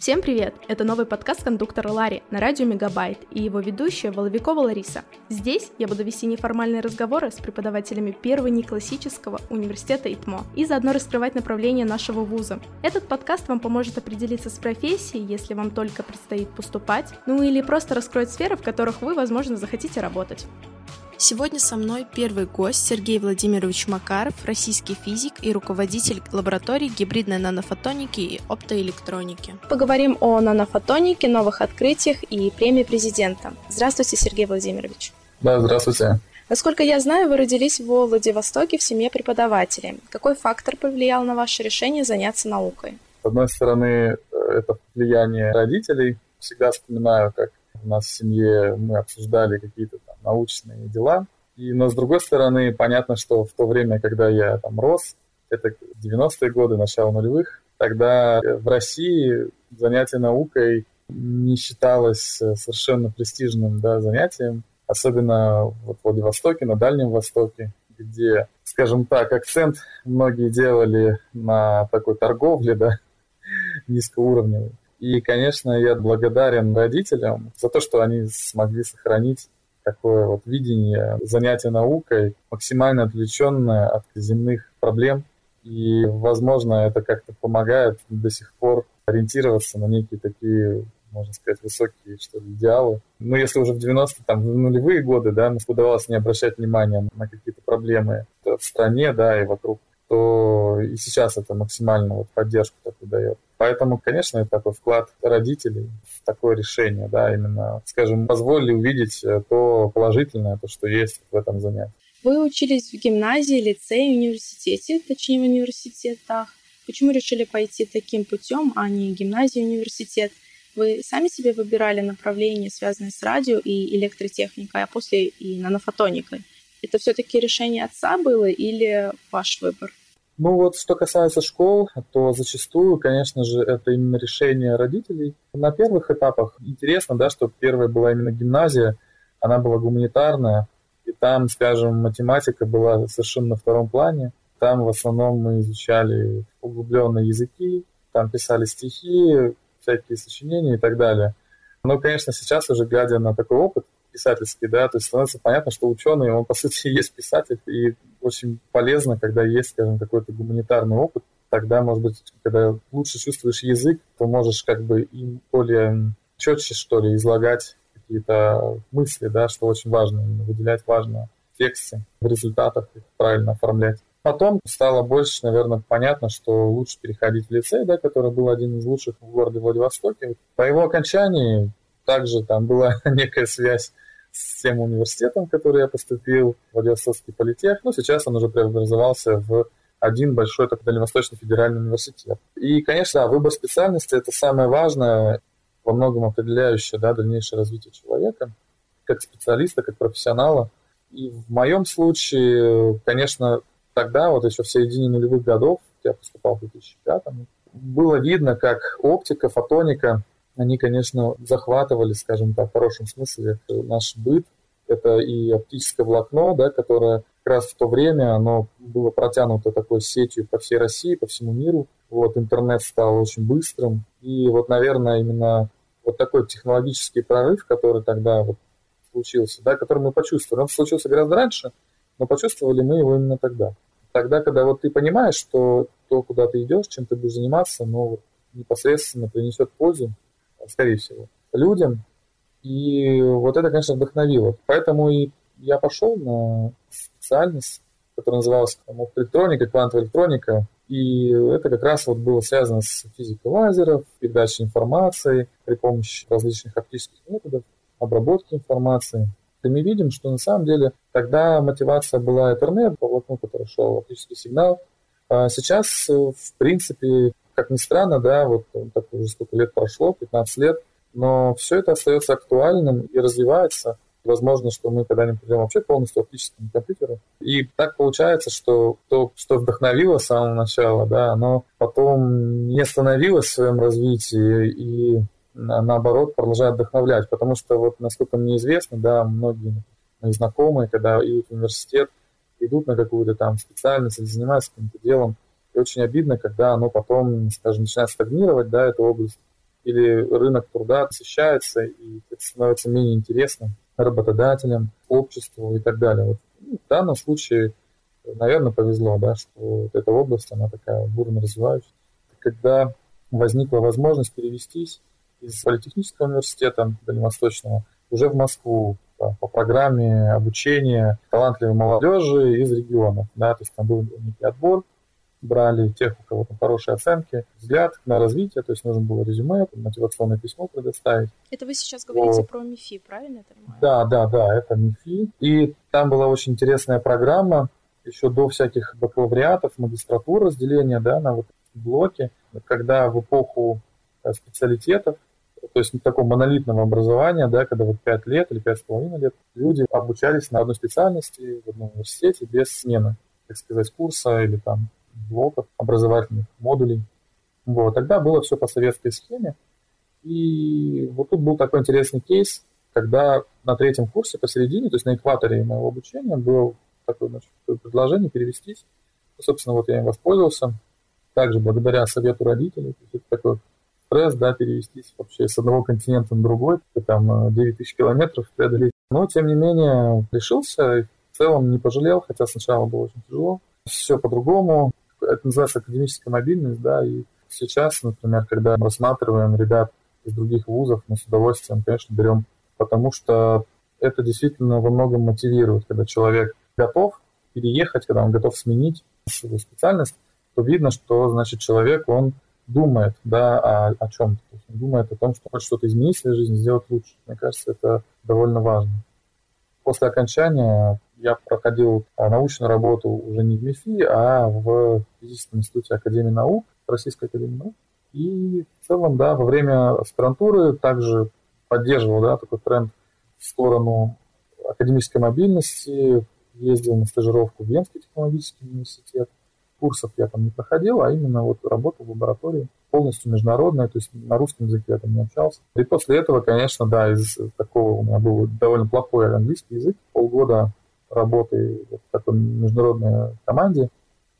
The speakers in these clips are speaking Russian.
Всем привет! Это новый подкаст кондуктора Ларри на радио Мегабайт и его ведущая Воловикова Лариса. Здесь я буду вести неформальные разговоры с преподавателями первого неклассического университета ИТМО и заодно раскрывать направление нашего вуза. Этот подкаст вам поможет определиться с профессией, если вам только предстоит поступать, ну или просто раскроет сферы, в которых вы, возможно, захотите работать. Сегодня со мной первый гость Сергей Владимирович Макаров, российский физик и руководитель лаборатории гибридной нанофотоники и оптоэлектроники. Поговорим о нанофотонике, новых открытиях и премии президента. Здравствуйте, Сергей Владимирович. Да, здравствуйте. Насколько я знаю, вы родились во Владивостоке в семье преподавателей. Какой фактор повлиял на ваше решение заняться наукой? С одной стороны, э, это влияние родителей. Всегда вспоминаю, как у нас в семье мы обсуждали какие-то научные дела. И, но с другой стороны, понятно, что в то время, когда я там рос, это 90-е годы, начало нулевых, тогда в России занятие наукой не считалось э, совершенно престижным да, занятием, особенно вот в Владивостоке, на Дальнем Востоке, где, скажем так, акцент многие делали на такой торговле, да, низкоуровневой. И, конечно, я благодарен родителям за то, что они смогли сохранить такое вот видение занятия наукой, максимально отвлеченное от земных проблем. И, возможно, это как-то помогает до сих пор ориентироваться на некие такие можно сказать, высокие, что ли, идеалы. Но если уже в 90-е, там, в нулевые годы, да, удавалось не обращать внимания на какие-то проблемы в стране, да, и вокруг, то и сейчас это максимально вот поддержку такую дает. Поэтому, конечно, это такой вклад родителей в такое решение, да, именно, скажем, позволили увидеть э, то положительное, то, что есть в этом занятии. Вы учились в гимназии, лицее, университете, точнее в университетах. Почему решили пойти таким путем, а не гимназию, университет? Вы сами себе выбирали направление, связанное с радио и электротехникой, а после и нанофотоникой? Это все-таки решение отца было или ваш выбор? Ну вот, что касается школ, то зачастую, конечно же, это именно решение родителей. На первых этапах интересно, да, что первая была именно гимназия, она была гуманитарная, и там, скажем, математика была совершенно на втором плане. Там в основном мы изучали углубленные языки, там писали стихи, всякие сочинения и так далее. Но, конечно, сейчас уже глядя на такой опыт, писательский, да, то есть становится понятно, что ученый, он, по сути, есть писатель, и очень полезно, когда есть, скажем, какой-то гуманитарный опыт, тогда, может быть, когда лучше чувствуешь язык, то можешь как бы им более четче, что ли, излагать какие-то мысли, да, что очень важно, выделять важно в тексте, в результатах их правильно оформлять. Потом стало больше, наверное, понятно, что лучше переходить в лицей, да, который был один из лучших в городе Владивостоке. По его окончании также там была некая связь с тем университетом, в который я поступил, Владивостокский политех. Ну, сейчас он уже преобразовался в один большой такой Дальневосточный федеральный университет. И, конечно, выбор специальности – это самое важное, во многом определяющее да, дальнейшее развитие человека, как специалиста, как профессионала. И в моем случае, конечно, тогда, вот еще в середине нулевых годов, я поступал в 2005 было видно, как оптика, фотоника они, конечно, захватывали, скажем так, в хорошем смысле наш быт. Это и оптическое волокно, да, которое как раз в то время оно было протянуто такой сетью по всей России, по всему миру. Вот интернет стал очень быстрым. И вот, наверное, именно вот такой технологический прорыв, который тогда вот случился, да, который мы почувствовали. Он случился гораздо раньше, но почувствовали мы его именно тогда. Тогда, когда вот ты понимаешь, что то, куда ты идешь, чем ты будешь заниматься, вот непосредственно принесет пользу, скорее всего, людям. И вот это, конечно, вдохновило. Поэтому и я пошел на специальность, которая называлась электроника, квантовая электроника. И это как раз вот было связано с физикой лазеров, передачей информации при помощи различных оптических методов, обработки информации. И мы видим, что на самом деле тогда мотивация была Ethernet, по волокну, который шел оптический сигнал. А сейчас, в принципе, как ни странно, да, вот так уже сколько лет прошло, 15 лет, но все это остается актуальным и развивается. Возможно, что мы когда-нибудь придем вообще полностью оптическим компьютеру. И так получается, что то, что вдохновило с самого начала, да, оно потом не остановилось в своем развитии и наоборот продолжает вдохновлять. Потому что вот, насколько мне известно, да, многие мои знакомые, когда идут в университет, идут на какую-то там специальность или занимаются каким-то делом, и очень обидно, когда оно потом, скажем, начинает стагнировать, да, эта область, или рынок труда освещается, и это становится менее интересным работодателям, обществу и так далее. Вот, ну, в данном случае, наверное, повезло, да, что вот эта область, она такая бурно развивающаяся. Когда возникла возможность перевестись из Политехнического университета Дальневосточного уже в Москву по, по программе обучения талантливой молодежи из регионов. Да, то есть там был некий отбор, брали тех, у кого там хорошие оценки, взгляд на развитие, то есть нужно было резюме, мотивационное письмо предоставить. Это вы сейчас говорите вот. про МИФИ, правильно понимаю? Да, да, да, это МИФИ. И там была очень интересная программа, еще до всяких бакалавриатов, магистратур разделения, да, на вот блоки, когда в эпоху э, специалитетов, то есть такого монолитного образования, да, когда вот 5 лет или пять с половиной лет люди обучались на одной специальности в одном университете без смены, так сказать, курса или там блоков образовательных, модулей. Вот. Тогда было все по советской схеме. И вот тут был такой интересный кейс, когда на третьем курсе посередине, то есть на экваторе моего обучения, было такое значит, предложение перевестись. Собственно, вот я им воспользовался. Также благодаря совету родителей. То есть это такой стресс, да, перевестись вообще с одного континента на другой, там 9 тысяч километров преодолеть. Но, тем не менее, решился, и в целом не пожалел, хотя сначала было очень тяжело. Все по-другому это называется академическая мобильность, да, и сейчас, например, когда мы рассматриваем ребят из других вузов, мы с удовольствием, конечно, берем, потому что это действительно во многом мотивирует, когда человек готов переехать, когда он готов сменить свою специальность, то видно, что, значит, человек, он думает, да, о, о чем-то. Думает о том, что хочет что-то изменить в своей жизни, сделать лучше. Мне кажется, это довольно важно. После окончания я проходил а, научную работу уже не в МИФИ, а в физическом институте Академии наук, Российской Академии наук. И в целом, да, во время аспирантуры также поддерживал, да, такой тренд в сторону академической мобильности, ездил на стажировку в Венский технологический университет. Курсов я там не проходил, а именно вот работал в лаборатории полностью международная, то есть на русском языке я там не общался. И после этого, конечно, да, из такого у меня был довольно плохой английский язык, полгода работы в такой международной команде,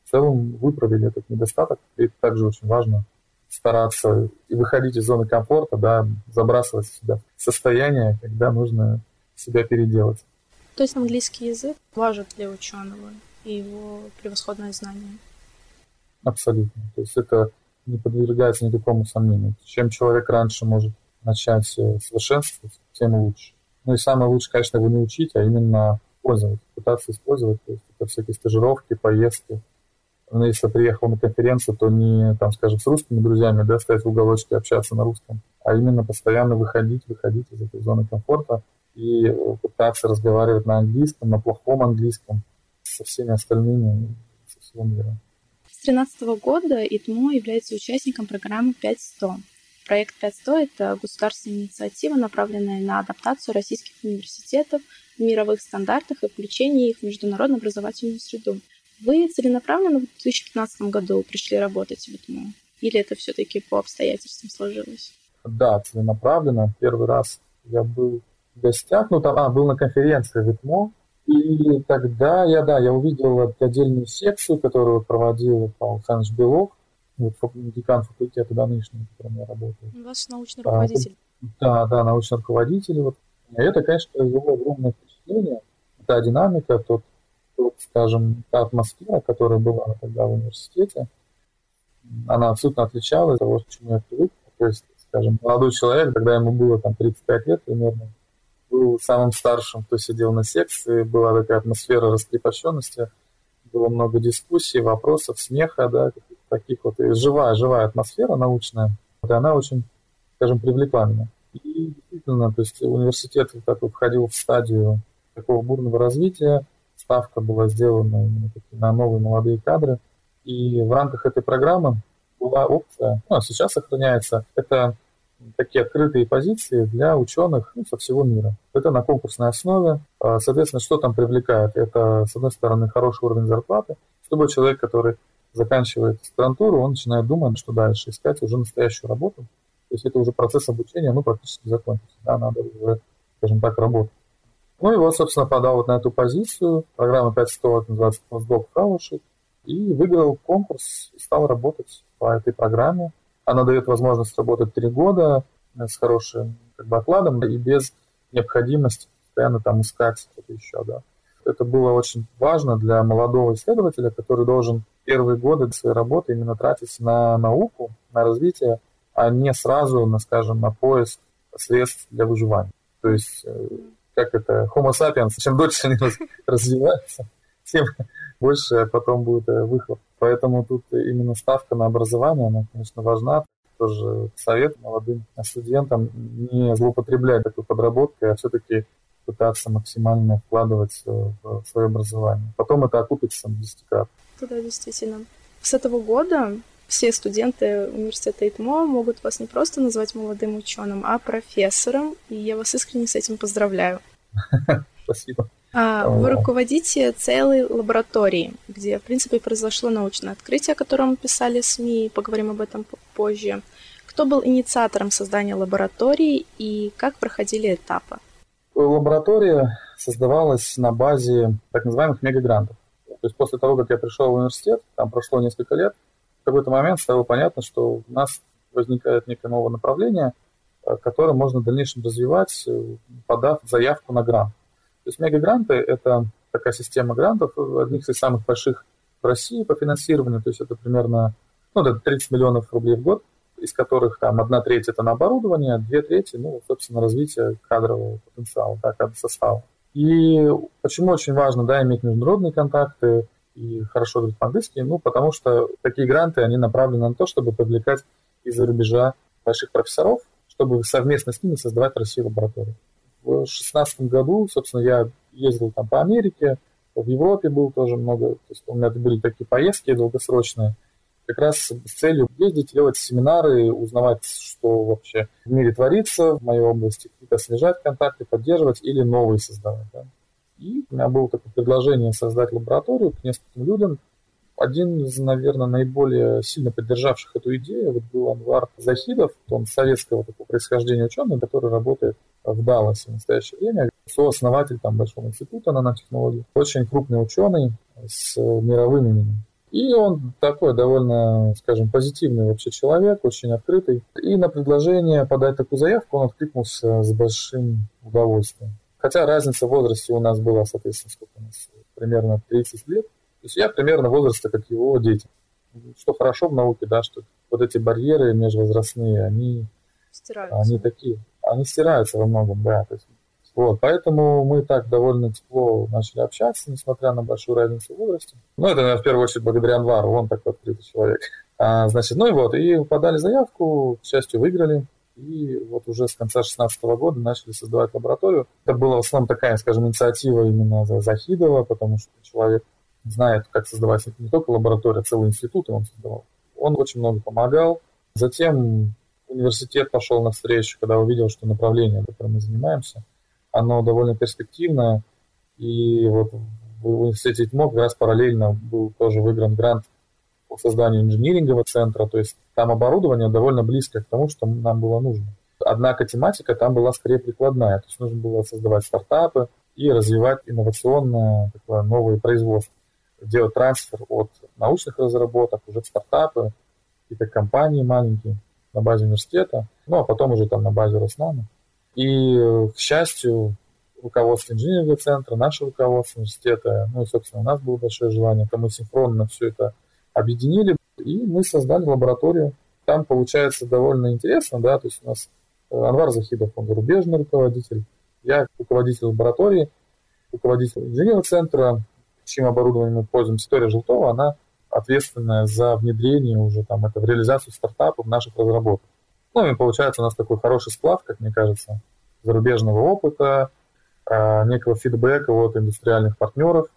в целом выправили этот недостаток. И это также очень важно стараться и выходить из зоны комфорта, да, забрасывать себя в состояние, когда нужно себя переделать. То есть английский язык важен для ученого и его превосходное знание? Абсолютно. То есть это не подвергается никакому сомнению. Чем человек раньше может начать совершенствовать, тем лучше. Ну и самое лучше, конечно, его не учить, а именно использовать, пытаться использовать. То есть это всякие стажировки, поездки. Но если приехал на конференцию, то не, там, скажем, с русскими друзьями, да, стоять в уголочке, общаться на русском, а именно постоянно выходить, выходить из этой зоны комфорта и пытаться разговаривать на английском, на плохом английском со всеми остальными со всего мира. С 2013 года ИТМО является участником программы 5.100. Проект 5.100 – это государственная инициатива, направленная на адаптацию российских университетов в мировых стандартах и включение их в международную образовательную среду. Вы целенаправленно в 2015 году пришли работать в ИТМО? Или это все-таки по обстоятельствам сложилось? Да, целенаправленно. Первый раз я был в гостях, ну там, а, был на конференции в ИТМО, и тогда я, да, я увидел отдельную секцию, которую проводил Александрович Белов, вот, декан факультета да, нынешнего, в котором я работаю. У вас научный руководитель. А, да, да, научный руководитель. Вот. И это, конечно, произвело огромное впечатление. Та динамика, тот, тот, скажем, та атмосфера, которая была тогда в университете, она абсолютно отличалась от того, к чему я привык. То есть, скажем, молодой человек, когда ему было там 35 лет примерно, был самым старшим, кто сидел на секции, была такая атмосфера раскрепощенности, было много дискуссий, вопросов, смеха, да, таких вот, и живая, живая атмосфера научная, и она очень, скажем, привлекла меня. И действительно, то есть университет такой входил в стадию такого бурного развития, ставка была сделана именно на новые молодые кадры, и в рамках этой программы была опция, ну, а сейчас сохраняется, это такие открытые позиции для ученых ну, со всего мира. Это на конкурсной основе. А, соответственно, что там привлекает? Это, с одной стороны, хороший уровень зарплаты. Любой человек, который заканчивает аспирантуру, он начинает думать, что дальше, искать уже настоящую работу. То есть это уже процесс обучения, ну, практически закончился. Да, надо уже, скажем так, работать. Ну вот, собственно, подал вот на эту позицию. Программа 5100 называется Postdoc Fellowship. И выиграл конкурс и стал работать по этой программе Она дает возможность работать три года с хорошим как бы, окладом и без необходимости постоянно там искать что-то еще, да. Это было очень важно для молодого исследователя, который должен первые годы своей работы именно тратить на науку, на развитие, а не сразу, на, скажем, на поиск средств для выживания. То есть, э, как это, homo sapiens, чем дольше они развиваются, тем больше потом будет э, выхлоп. Поэтому тут именно ставка на образование, она, конечно, важна. Тоже совет молодым студентам не злоупотреблять такой подработкой, а все-таки пытаться максимально вкладывать в свое образование. Потом это окупится десятикратно. Да, действительно. С этого года все студенты университета ИТМО могут вас не просто назвать молодым ученым, а профессором, и я вас искренне с этим поздравляю. Спасибо. А, вы руководите целой лабораторией, где, в принципе, произошло научное открытие, о котором писали СМИ, поговорим об этом позже. Кто был инициатором создания лаборатории и как проходили этапы? Лаборатория создавалась на базе так называемых мегагрантов. То есть после того, как я пришел в университет, там прошло несколько лет, в какой-то момент стало понятно, что у нас возникает некое новое направление, э, которое можно в дальнейшем развивать, э, подав заявку на грант. То есть мегагранты – это такая система грантов, одних из самых больших в России по финансированию, то есть это примерно ну, это 30 миллионов рублей в год, из которых там одна треть это на оборудование, две трети, ну, собственно, развитие кадрового потенциала, да, кадрового состава. И почему очень важно, да, иметь международные контакты и хорошо говорить по-английски, ну, потому что такие гранты, они направлены на то, чтобы привлекать из-за рубежа больших профессоров, чтобы совместно с ними создавать в России лабораторию. В 2016 году, собственно, я ездил там по Америке, в Европе был тоже много, то есть у меня были такие поездки долгосрочные, как раз с целью ездить, делать семинары, узнавать, что вообще в мире творится в моей области, какие-то снижать контакты, поддерживать или новые создавать. Да. И у меня было такое предложение создать лабораторию к нескольким людям. Один из, наверное, наиболее сильно поддержавших эту идею вот был Анвар Захидов, он советского такого происхождения ученый, который работает в Далласе в настоящее время, сооснователь там Большого института нанотехнологий, очень крупный ученый с мировым именем. И он такой довольно, скажем, позитивный вообще человек, очень открытый. И на предложение подать такую заявку он откликнулся с большим удовольствием. Хотя разница в возрасте у нас была, соответственно, сколько у нас, примерно 30 лет. То есть я примерно возраста, как его дети. Что хорошо в науке, да, что вот эти барьеры межвозрастные, они, они такие, они стираются во многом, да. То есть вот, поэтому мы так довольно тепло начали общаться, несмотря на большую разницу в возрасте. Ну, это, наверное, в первую очередь благодаря Анвару, он такой открытый человек. А, значит, ну и вот, и подали заявку, к счастью, выиграли. И вот уже с конца 2016 года начали создавать лабораторию. Это была в основном такая, скажем, инициатива именно Захидова, потому что человек знает, как создавать не только лабораторию, а целый институт он создавал. Он очень много помогал. Затем университет пошел навстречу, когда увидел, что направление, которым мы занимаемся, оно довольно перспективное. И вот в университете ТМО как раз параллельно был тоже выигран грант по созданию инжинирингового центра, то есть там оборудование довольно близко к тому, что нам было нужно. Однако тематика там была скорее прикладная, то есть нужно было создавать стартапы и развивать инновационное такое новое производство, делать трансфер от научных разработок уже в стартапы, какие-то компании маленькие на базе университета, ну а потом уже там на базе Роснана. И, к счастью, руководство инженерного центра, наше руководство университета, ну и, собственно, у нас было большое желание, то мы синхронно все это объединили, и мы создали лабораторию. Там получается довольно интересно, да, то есть у нас э, Анвар Захидов, он зарубежный руководитель, я руководитель лаборатории, руководитель инженерного центра, чьим оборудованием мы пользуемся, Виктория Желтова, она ответственная за внедрение уже там это в реализацию стартапов наших разработок. Ну и получается у нас такой хороший сплав, как мне кажется, зарубежного опыта, а, некого фидбэка от индустриальных партнеров,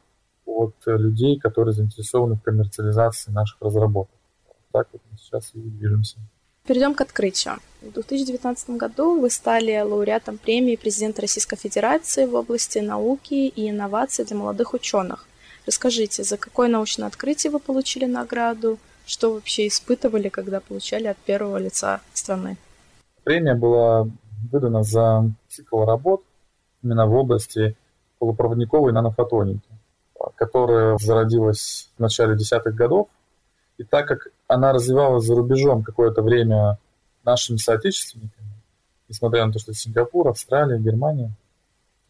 от людей, которые заинтересованы в коммерциализации наших разработок. Так вот мы сейчас и движемся. Перейдем к открытию. В 2019 году вы стали лауреатом премии президента Российской Федерации в области науки и инноваций для молодых ученых. Расскажите, за какое научное открытие вы получили награду, что вообще испытывали, когда получали от первого лица страны? Премия была выдана за цикл работ именно в области полупроводниковой нанофотоники, которая зародилась в начале десятых годов. И так как она развивалась за рубежом какое-то время нашими соотечественниками, несмотря на то, что Сингапур, Австралия, Германия,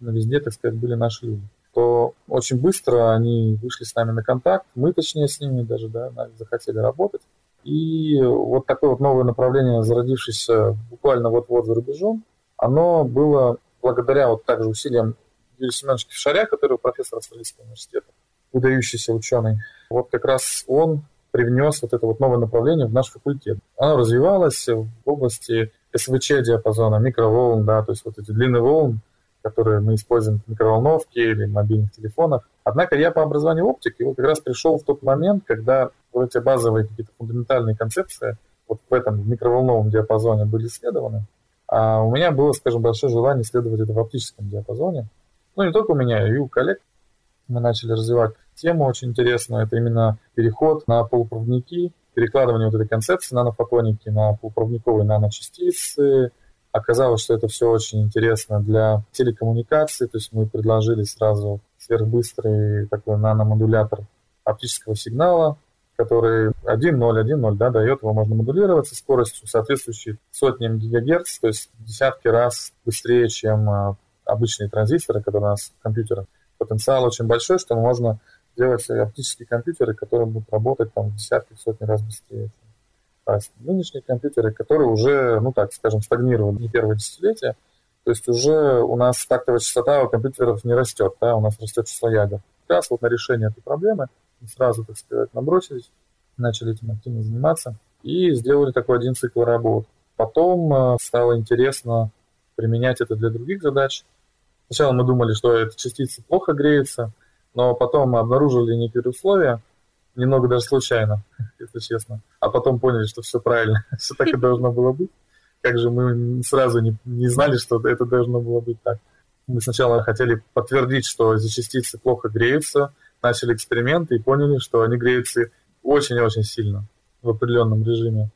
везде, так сказать, были наши люди, то очень быстро они вышли с нами на контакт, мы точнее с ними даже, да, захотели работать. И вот такое вот новое направление, зародившееся буквально вот-вот за рубежом, оно было благодаря вот также усилиям Юрия Семеновича Кишаря, который профессор Австралийского университета, выдающийся ученый. Вот как раз он привнес вот это вот новое направление в наш факультет. Оно развивалось в области СВЧ диапазона, микроволн, да, то есть вот эти длинные волны, которые мы используем в микроволновке или мобильных телефонах. Однако я по образованию оптик, и вот как раз пришел в тот момент, когда вот эти базовые какие-то фундаментальные концепции вот в этом микроволновом диапазоне были исследованы, а у меня было, скажем, большое желание исследовать это в оптическом диапазоне. Ну, не только у меня, и у коллег. Мы начали развивать тему очень интересную. Это именно переход на полупроводники, перекладывание вот этой концепции нанофотоники на полупроводниковые наночастицы. Оказалось, что это все очень интересно для телекоммуникации, то есть мы предложили сразу сверхбыстрый такой наномодулятор оптического сигнала, который 1.0, 1.0, да, дает, его можно модулировать со скоростью, соответствующей сотням гигагерц, то есть десятки раз быстрее, чем а, обычные транзисторы, которые у нас в компьютерах. Потенциал очень большой, что можно делать оптические компьютеры, которые будут работать там в десятки, сотни раз быстрее. А нынешние компьютеры, которые уже, ну так скажем, стагнировали не первое десятилетие, то есть уже у нас тактовая частота у компьютеров не растет, да, у нас растет число ядер. Как раз вот на решение этой проблемы мы сразу, так сказать, набросились, начали этим активно заниматься и сделали такой один цикл работ. Потом э, стало интересно применять это для других задач. Сначала мы думали, что эта частица плохо греется, но потом мы обнаружили некие условия, немного даже случайно, если честно. А потом поняли, что все правильно, все так и должно было быть. Как же мы сразу не, не знали, что это должно было быть так. Мы сначала хотели подтвердить, что эти частицы плохо греются, начали эксперименты и поняли, что они греются очень-очень сильно в определенном режиме.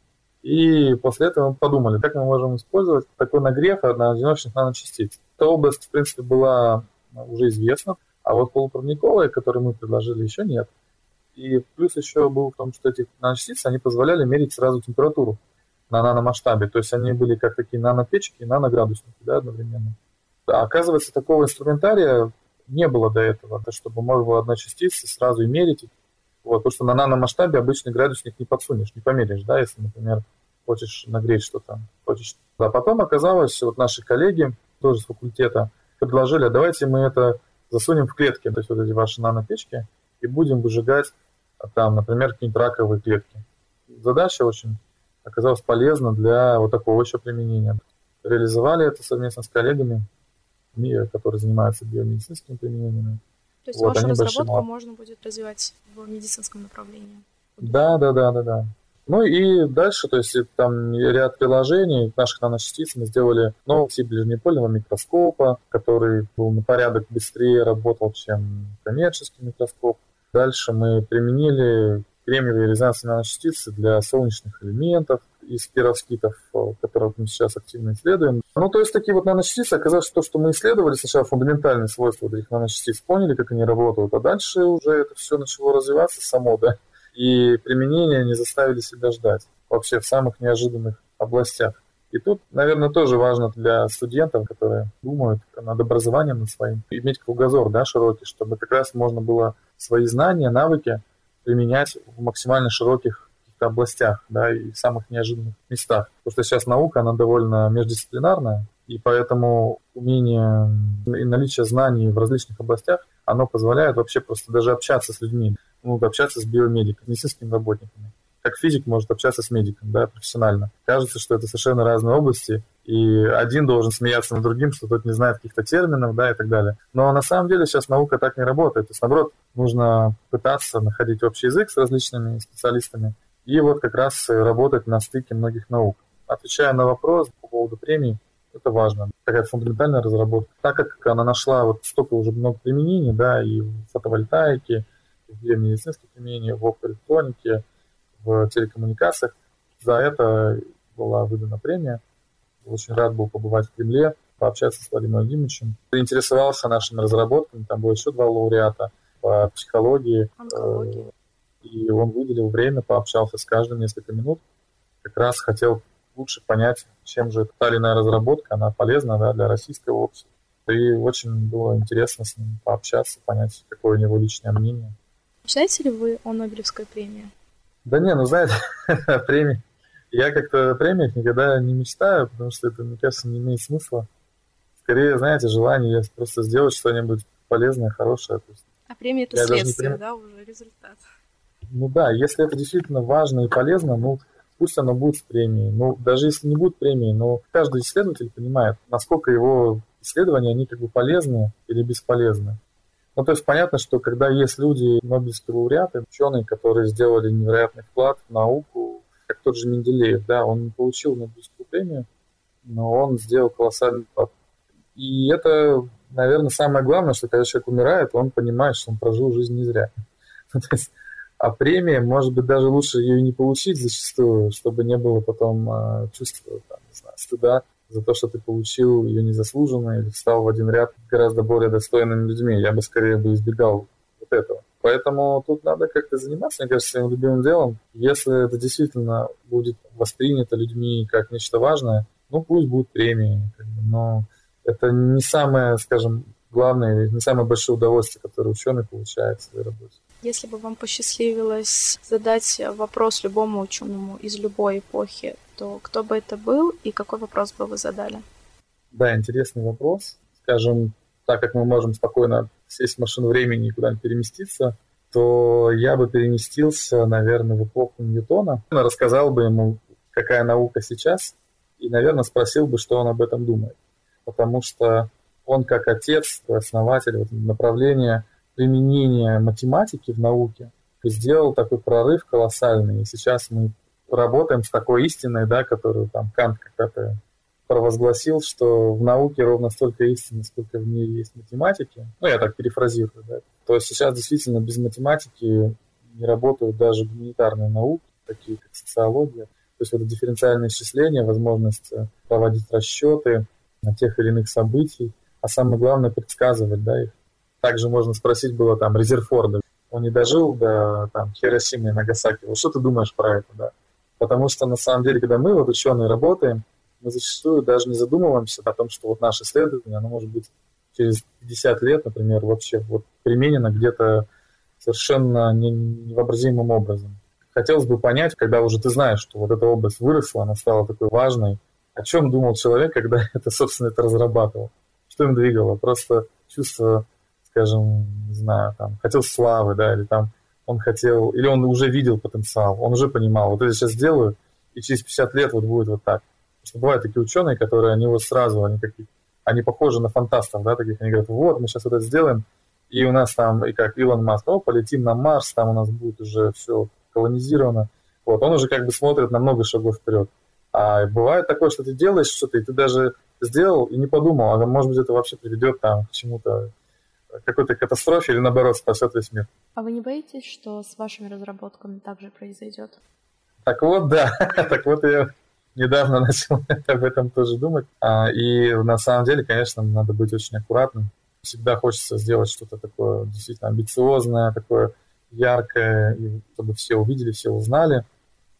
И после этого мы подумали, как мы можем использовать такой нагрев на одиночных наночастиц. Эта область, в принципе, была уже известна, а вот полупроводниковые, которые мы предложили, еще нет. И плюс еще был в том, что эти наночастицы, они позволяли мерить сразу температуру на наномасштабе. То есть они были как такие нанопечки и наноградусники да, одновременно. А оказывается, такого инструментария не было до этого, да, чтобы можно было одна частица сразу и мерить. Вот, потому что на наномасштабе обычный градусник не подсунешь, не померишь, да, если, например, хочешь нагреть что-то. Хочешь. А потом оказалось, вот наши коллеги, тоже с факультета, предложили, а давайте мы это засунем в клетки, то есть вот эти ваши нанопечки, и будем выжигать там, например, какие-нибудь раковые клетки. Задача очень оказалась полезна для вот такого еще применения. Реализовали это совместно с коллегами, которые занимаются биомедицинскими применениями. То есть вот, вашу разработку большие... можно будет развивать в медицинском направлении? Да, да, да, да, да. Ну и дальше, то есть там ряд приложений наших наночастиц мы сделали новый тип ближнепольного микроскопа, который был на порядок быстрее работал, чем коммерческий микроскоп. Дальше мы применили кремниевые резонансные наночастицы для солнечных элементов из пировскитов, э, которые мы сейчас активно исследуем. Ну, то есть такие вот наночастицы, оказалось, то, что мы исследовали, сначала фундаментальные свойства вот этих наночастиц, поняли, как они работают, а дальше уже это все начало развиваться само, да, и применения не заставили себя ждать вообще в самых неожиданных областях. И тут, наверное, тоже важно для студентов, которые думают над образованием над своим, иметь кругозор да, широкий, чтобы как раз можно было свои знания, навыки применять в максимально широких областях да, и в самых неожиданных местах. Потому что сейчас наука, она довольно междисциплинарная, и поэтому умение и наличие знаний в различных областях, оно позволяет вообще просто даже общаться с людьми, ну, общаться с биомедиками, медицинскими работниками как физик может общаться с медиком, да, профессионально. Кажется, что это совершенно разные области, и один должен смеяться над другим, что тот не знает каких-то терминов, да, и так далее. Но на самом деле сейчас наука так не работает. То есть, наоборот, нужно пытаться находить общий язык с различными специалистами и вот как раз работать на стыке многих наук. Отвечая на вопрос по поводу премий, это важно. Такая фундаментальная разработка. Так как она нашла вот столько уже много применений, да, и в фотовольтаике, и в биомедицинских применениях, в оптоэлектронике, в телекоммуникациях. За это была выдана премия. Очень рад был побывать в Кремле, пообщаться с Владимиром Владимировичем. Интересовался нашими разработками. Там было еще два лауреата по психологии. Онкологии. И он выделил время, пообщался с каждым несколько минут, как раз хотел лучше понять, чем же та или иная разработка, она полезна да, для российского общества. И очень было интересно с ним пообщаться, понять, какое у него личное мнение. Мечтаете ли вы о Нобелевской премии? Да не, ну знаете, премии. Я как-то о премиях никогда не мечтаю, потому что это, мне кажется, не имеет смысла. Скорее, знаете, желание просто сделать что-нибудь полезное, хорошее. То есть, а премия это следствие, прем... да, уже результат. Ну да, если это действительно важно и полезно, ну пусть оно будет с премией. Ну, даже если не будет премии, но каждый исследователь понимает, насколько его исследования, они как бы полезны или бесполезны. Ну, то есть понятно, что когда есть люди, Нобелевские лауреаты, ученые, которые сделали невероятный вклад в науку, как тот же Менделеев, да, он не получил Нобелевскую премию, но он сделал колоссальный вклад. И это, наверное, самое главное, что когда человек умирает, он понимает, что он прожил жизнь не зря. Ну, а премия, может быть, даже лучше ее и не получить зачастую, чтобы не было потом э, чувства, там, не знаю, стыда за то, что ты получил ее незаслуженно или встал в один ряд гораздо более достойными людьми. Я бы скорее бы избегал вот этого. Поэтому тут надо как-то заниматься, мне кажется, своим любимым делом. Если это действительно будет воспринято людьми как нечто важное, ну пусть будут премии, как бы, но это не самое, скажем, главное, не самое большое удовольствие, которое ученый получает в своей работе. Если бы вам посчастливилось задать вопрос любому ученому из любой эпохи, то кто бы это был и какой вопрос бы вы задали? Да, интересный вопрос. Скажем, так как мы можем спокойно сесть в машину времени и куда-нибудь переместиться, то я бы переместился, наверное, в эпоху Ньютона. Рассказал бы ему, какая наука сейчас, и, наверное, спросил бы, что он об этом думает. Потому что он, как отец, основатель направления применения математики в науке, сделал такой прорыв колоссальный. И сейчас мы работаем с такой истиной, да, которую там Кант когда-то провозгласил, что в науке ровно столько истины, сколько в мире есть математики. Ну, я так перефразирую, да. То есть сейчас действительно без математики не работают даже гуманитарные науки, такие как социология. То есть это дифференциальное исчисление, возможность э, проводить расчеты на тех или иных событий, а самое главное предсказывать да, их. Также можно спросить было там Резерфорда, он не дожил до там, Хиросимы и Нагасаки. Вот что ты думаешь про это, да? Потому что на самом деле, когда мы, вот ученые, работаем, мы зачастую даже не задумываемся о том, что вот наше исследование, оно может быть через 50 лет, например, вообще вот применено где-то совершенно невообразимым образом. Хотелось бы понять, когда уже ты знаешь, что вот эта область выросла, она стала такой важной, о чем думал человек, когда это, собственно, это разрабатывал? Что им двигало? Просто чувство, скажем, не знаю, там, хотел славы, да, или там он хотел, или он уже видел потенциал, он уже понимал, вот это сейчас сделаю, и через 50 лет вот будет вот так. Потому что бывают такие ученые, которые, они вот сразу, они такие, они похожи на фантастов, да, таких, они говорят, вот, мы сейчас вот это сделаем, и у нас там, и как Илон Маск, о, полетим на Марс, там у нас будет уже все колонизировано. Вот, он уже как бы смотрит на много шагов вперед. А бывает такое, что ты делаешь что-то, и ты даже сделал и не подумал, а может быть это вообще приведет там к чему-то какой-то катастрофе или наоборот спасет весь мир. А вы не боитесь, что с вашими разработками также произойдет? Так вот, да. так вот я недавно начал об этом тоже думать. А, и на самом деле, конечно, надо быть очень аккуратным. Всегда хочется сделать что-то такое действительно амбициозное, такое яркое, и чтобы все увидели, все узнали.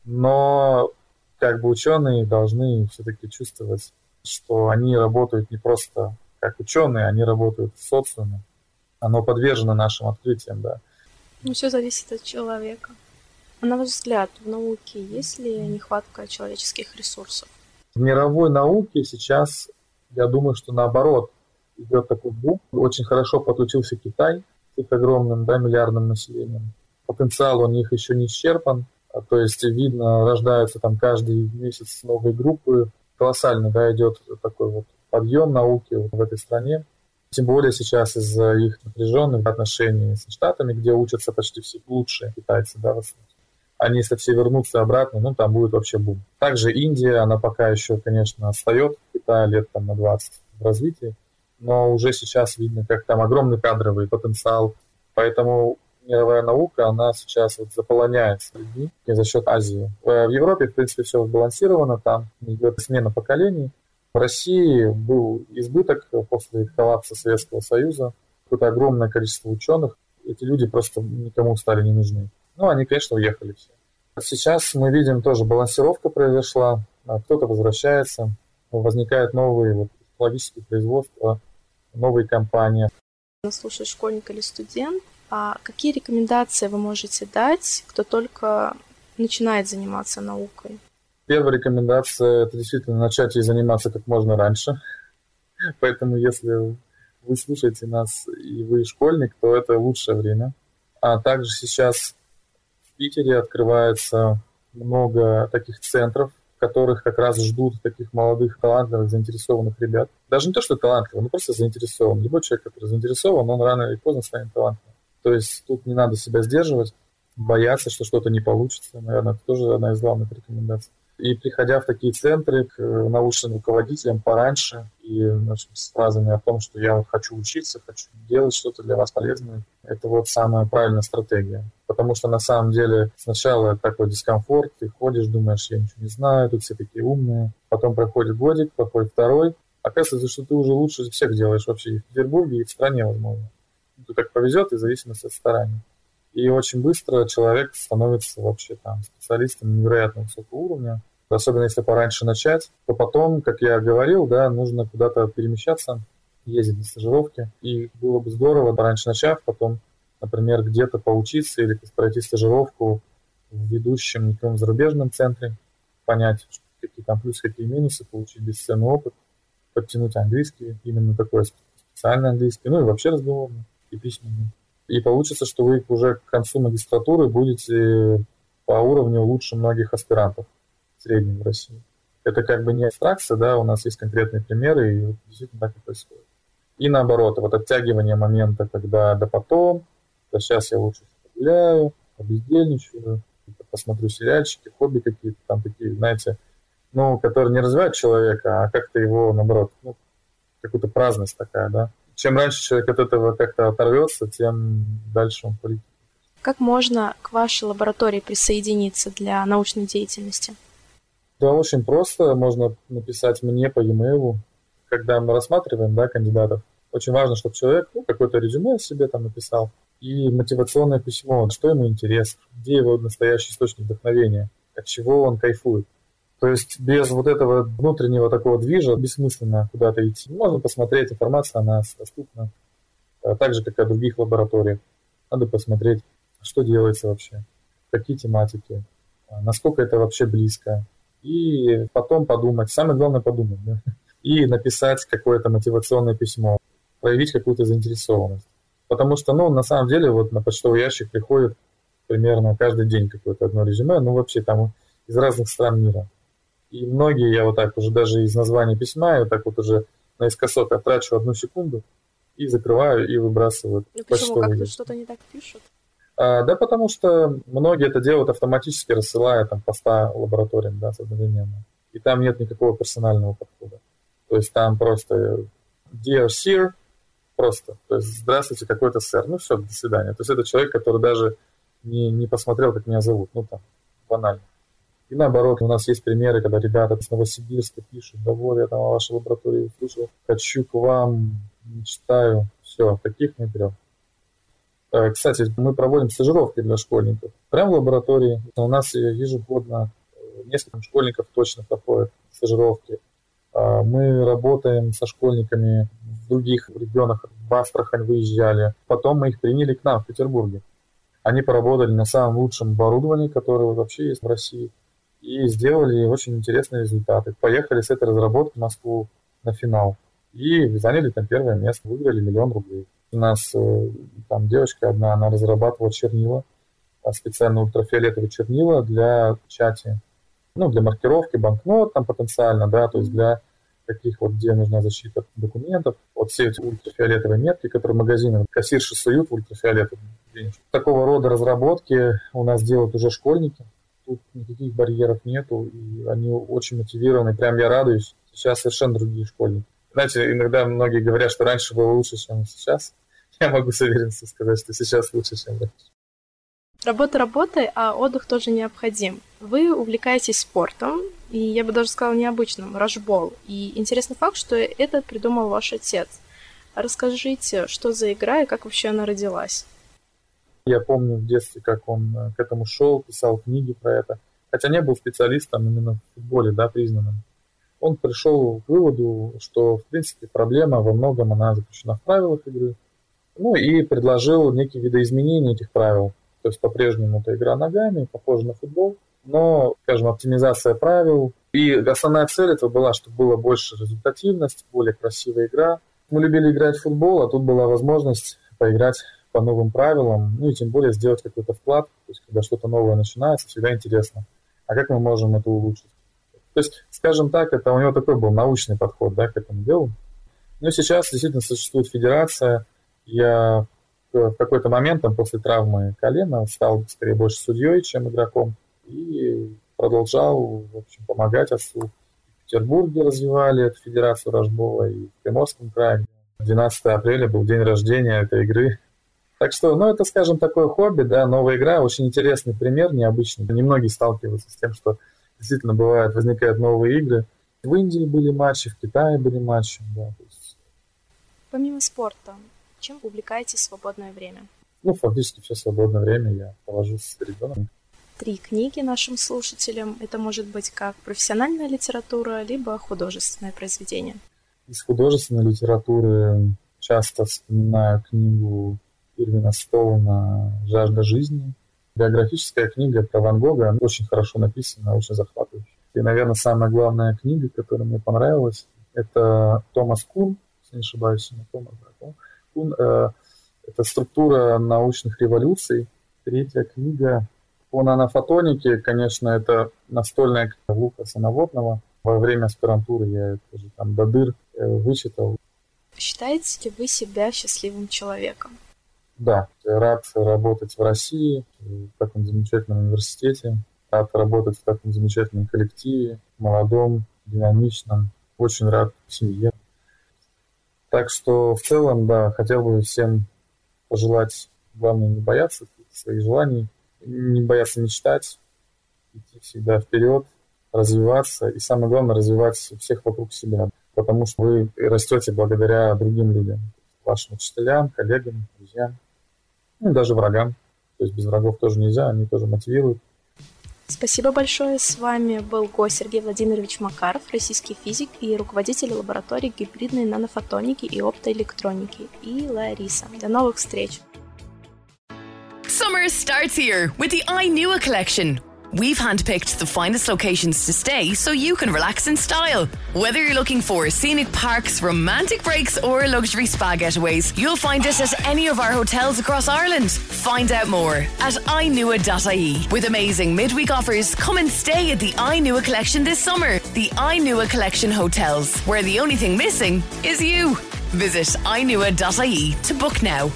Но как бы ученые должны все-таки чувствовать, что они работают не просто как ученые, они работают в социуме, оно подвержено нашим открытиям, да. Ну, все зависит от человека. А на ваш взгляд, в науке есть ли нехватка человеческих ресурсов? В мировой науке сейчас, я думаю, что наоборот, идет такой бум. Очень хорошо подключился Китай с их огромным, да, миллиардным населением. Потенциал у них еще не исчерпан. А, то есть видно, рождаются там каждый месяц новые группы. Колоссально, да, идет такой вот подъем науки в этой стране. Тем более сейчас из-за их напряженных отношений с Штатами, где учатся почти все лучшие китайцы, да, в основном. Они, если все вернутся обратно, ну, там будет вообще бум. Также Индия, она пока еще, конечно, отстает Китая лет там на 20 в развитии, но уже сейчас видно, как там огромный кадровый потенциал. Поэтому мировая наука, она сейчас вот заполоняется людьми за счет Азии. В Европе, в принципе, все сбалансировано, там идет смена поколений, в России был избыток после коллапса Советского Союза, какое-то огромное количество ученых. Эти люди просто никому стали не нужны. Ну, они, конечно, уехали все. Сейчас мы видим, тоже балансировка произошла, а кто-то возвращается, возникают новые вот, технологические производства, новые компании. Слушай, школьник или студент, а какие рекомендации вы можете дать, кто только начинает заниматься наукой? Первая рекомендация – это действительно начать ей заниматься как можно раньше. Поэтому если вы слушаете нас и вы школьник, то это лучшее время. А также сейчас в Питере открывается много таких центров, которых как раз ждут таких молодых, талантливых, заинтересованных ребят. Даже не то, что талантливый, но просто заинтересован. Любой человек, который заинтересован, он рано или поздно станет талантливым. То есть тут не надо себя сдерживать, бояться, что что-то не получится. Наверное, это тоже одна из главных рекомендаций. И приходя в такие центры к э, научным руководителям пораньше и значит, с фразами о том, что я вот хочу учиться, хочу делать что-то для вас полезное, это вот самая правильная стратегия. Потому что на самом деле сначала такой дискомфорт, ты ходишь, думаешь, я ничего не знаю, тут все такие умные. Потом проходит годик, проходит второй. Оказывается, что ты уже лучше всех делаешь вообще и в Петербурге, и в стране, возможно. Тут так повезет, и в зависимости от старания. И очень быстро человек становится вообще там специалистом невероятно высокого уровня. Особенно если пораньше начать, то потом, как я говорил, да, нужно куда-то перемещаться, ездить на стажировки. И было бы здорово, пораньше начав, потом, например, где-то поучиться или пройти стажировку в ведущем неком зарубежном центре, понять, какие там плюсы, какие минусы, получить бесценный опыт, подтянуть английский, именно такой специальный английский, ну и вообще разговорный и письменный. И получится, что вы уже к концу магистратуры будете по уровню лучше многих аспирантов в среднем в России. Это как бы не абстракция, да, у нас есть конкретные примеры, и действительно так и происходит. И наоборот, вот оттягивание момента, когда да потом, да сейчас я лучше погуляю, побездельничаю, посмотрю сериальчики, хобби какие-то там такие, знаете, ну, которые не развивают человека, а как-то его, наоборот, ну, какую-то праздность такая, да чем раньше человек от этого как-то оторвется, тем дальше он полетит. Как можно к вашей лаборатории присоединиться для научной деятельности? Да, очень просто. Можно написать мне по e-mail, когда мы рассматриваем да, кандидатов. Очень важно, чтобы человек ну, какое-то резюме себе там написал и мотивационное письмо, что ему интересно, где его настоящий источник вдохновения, от чего он кайфует. То есть без вот этого внутреннего такого движа бессмысленно куда-то идти. Можно посмотреть, информация она доступна, а так же, как и в других лабораториях. Надо посмотреть, что делается вообще, какие тематики, а насколько это вообще близко. И потом подумать, самое главное подумать, да? и написать какое-то мотивационное письмо, проявить какую-то заинтересованность. Потому что, ну, на самом деле, вот на почтовый ящик приходит примерно каждый день какое-то одно резюме, ну, вообще там из разных стран мира. И многие, я вот так уже даже из названия письма, я вот так вот уже наискосок отрачу одну секунду и закрываю и выбрасываю. Ну почему? Как-то что-то не так пишут? А, да потому что многие это делают автоматически, рассылая там поста лабораториям, да, одновременно. И там нет никакого персонального подхода. То есть там просто Dear Sir, просто, то есть здравствуйте, какой-то сэр, ну все, до свидания. То есть это человек, который даже не, не посмотрел, как меня зовут, ну там, банально. И наоборот, у нас есть примеры, когда ребята с Новосибирска пишут, да я там о вашей лаборатории услышал, хочу к вам, мечтаю. Все, таких не берем. Э, кстати, мы проводим стажировки для школьников. Прямо в лаборатории. У нас ежегодно э, несколько школьников точно проходят стажировки. А, мы работаем со школьниками в других регионах. В Астрахань выезжали. Потом мы их приняли к нам в Петербурге. Они поработали на самом лучшем оборудовании, которое вообще есть в России и сделали очень интересные результаты. Поехали с этой разработки в Москву на финал и заняли там первое место, выиграли миллион рублей. У нас э, там девочка одна, она разрабатывала чернила, а специально ультрафиолетовые чернила для печати, ну, для маркировки банкнот там потенциально, да, то есть для таких вот, где нужна защита документов. Вот все эти ультрафиолетовые метки, которые магазины, кассирши суют в ультрафиолетовые. Такого рода разработки у нас делают уже школьники тут никаких барьеров нету, и они очень мотивированы. Прям я радуюсь. Сейчас совершенно другие школьники. Знаете, иногда многие говорят, что раньше было лучше, чем сейчас. Я могу с уверенностью сказать, что сейчас лучше, чем раньше. Работа работой, а отдых тоже необходим. Вы увлекаетесь спортом, и я бы даже сказала необычным, рашбол. И интересный факт, что этот придумал ваш отец. Расскажите, что за игра и как вообще она родилась? Я помню в детстве, как он э, к этому шел, писал книги про это. Хотя не был специалистом именно в футболе, да, признанным. Он пришел к выводу, что, в принципе, проблема во многом она заключена в правилах игры. Ну и предложил некие видоизменения этих правил. То есть по-прежнему это игра ногами, похоже на футбол, но, скажем, оптимизация правил. И основная цель этого была, чтобы было больше результативность, более красивая игра. Мы любили играть в футбол, а тут была возможность поиграть по новым правилам, ну и тем более сделать какой-то вклад. То есть, когда что-то новое начинается, всегда интересно. А как мы можем это улучшить? То есть, скажем так, это у него такой был научный подход да, к этому делу. Но сейчас действительно существует федерация. Я в какой-то момент, там, после травмы колена, стал скорее больше судьей, чем игроком. И продолжал, в общем, помогать отцу. В Петербурге развивали эту федерацию Рожбова и в Приморском крае. 12 апреля был день рождения этой игры. Так что, ну, это, скажем, такое хобби, да, новая игра, очень интересный пример, необычный. Немногие сталкиваются с тем, что действительно бывает, возникают новые игры. В Индии были матчи, в Китае были матчи, да. Есть... Помимо спорта, чем увлекаете свободное время? Ну, фактически все свободное время я провожу с ребенком. Три книги нашим слушателям. Это может быть как профессиональная литература, либо художественное произведение. Из художественной литературы часто вспоминаю книгу Ирвина Стоуна «Жажда жизни». Биографическая книга про Ван Гога, очень хорошо написана, очень захватывающая. И, наверное, самая главная книга, которая мне понравилась, это Томас Кун, если не ошибаюсь, не Томас, да, Кун. Э, это «Структура научных революций». Третья книга по нанофотонике, конечно, это настольная книга Лукаса Наводного. Во время аспирантуры я это же там до дыр э, вычитал. Считаете ли вы себя счастливым человеком? Да, рад работать в России, в таком замечательном университете, рад работать в таком замечательном коллективе, молодом, динамичном, очень рад семье. Так что в целом, да, хотел бы всем пожелать, главное, не бояться своих желаний, не бояться мечтать, идти всегда вперед, развиваться и самое главное развивать всех вокруг себя, потому что вы растете благодаря другим людям, вашим учителям, коллегам, друзьям ну, даже врагам. То есть без врагов тоже нельзя, они тоже мотивируют. Спасибо большое. С вами был гость Сергей Владимирович Макаров, российский физик и руководитель лаборатории гибридной нанофотоники и оптоэлектроники, и Лариса. До новых встреч! Summer starts here with the iNua collection. We've handpicked the finest locations to stay so you can relax in style. Whether you're looking for scenic parks, romantic breaks, or luxury spa getaways, you'll find us at any of our hotels across Ireland. Find out more at inua.ie. With amazing midweek offers, come and stay at the iNua collection this summer. The iNua collection hotels, where the only thing missing is you. Visit inua.ie to book now.